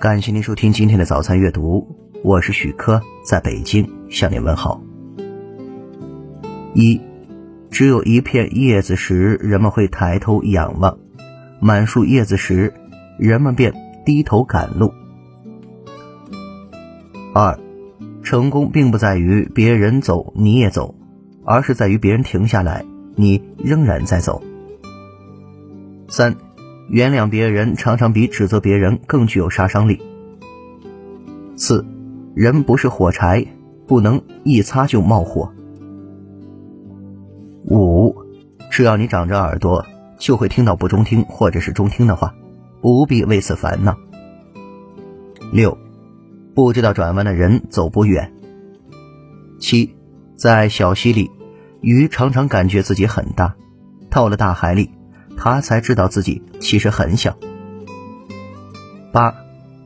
感谢您收听今天的早餐阅读，我是许科，在北京向您问好。一，只有一片叶子时，人们会抬头仰望；满树叶子时，人们便低头赶路。二，成功并不在于别人走你也走，而是在于别人停下来，你仍然在走。三。原谅别人常常比指责别人更具有杀伤力。四，人不是火柴，不能一擦就冒火。五，只要你长着耳朵，就会听到不中听或者是中听的话，不必为此烦恼。六，不知道转弯的人走不远。七，在小溪里，鱼常常感觉自己很大，到了大海里。他才知道自己其实很小。八，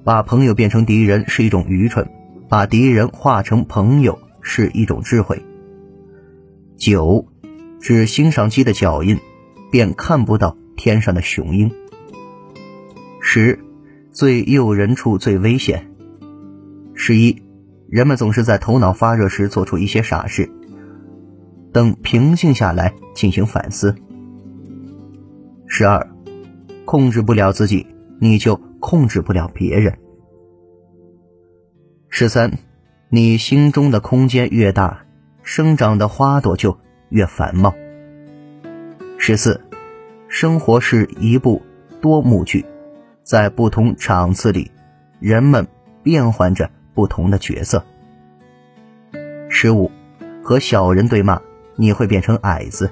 把朋友变成敌人是一种愚蠢，把敌人化成朋友是一种智慧。九，只欣赏鸡的脚印，便看不到天上的雄鹰。十，最诱人处最危险。十一，人们总是在头脑发热时做出一些傻事，等平静下来进行反思。十二，控制不了自己，你就控制不了别人。十三，你心中的空间越大，生长的花朵就越繁茂。十四，生活是一部多幕剧，在不同场次里，人们变换着不同的角色。十五，和小人对骂，你会变成矮子。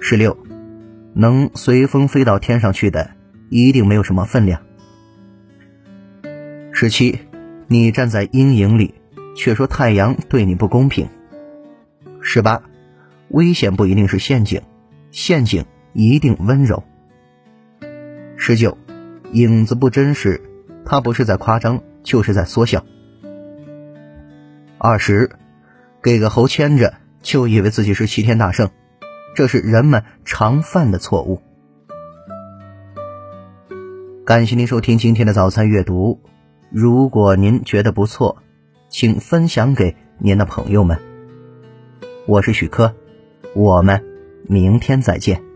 十六。能随风飞到天上去的，一定没有什么分量。十七，你站在阴影里，却说太阳对你不公平。十八，危险不一定是陷阱，陷阱一定温柔。十九，影子不真实，它不是在夸张，就是在缩小。二十，给个猴牵着，就以为自己是齐天大圣。这是人们常犯的错误。感谢您收听今天的早餐阅读。如果您觉得不错，请分享给您的朋友们。我是许科，我们明天再见。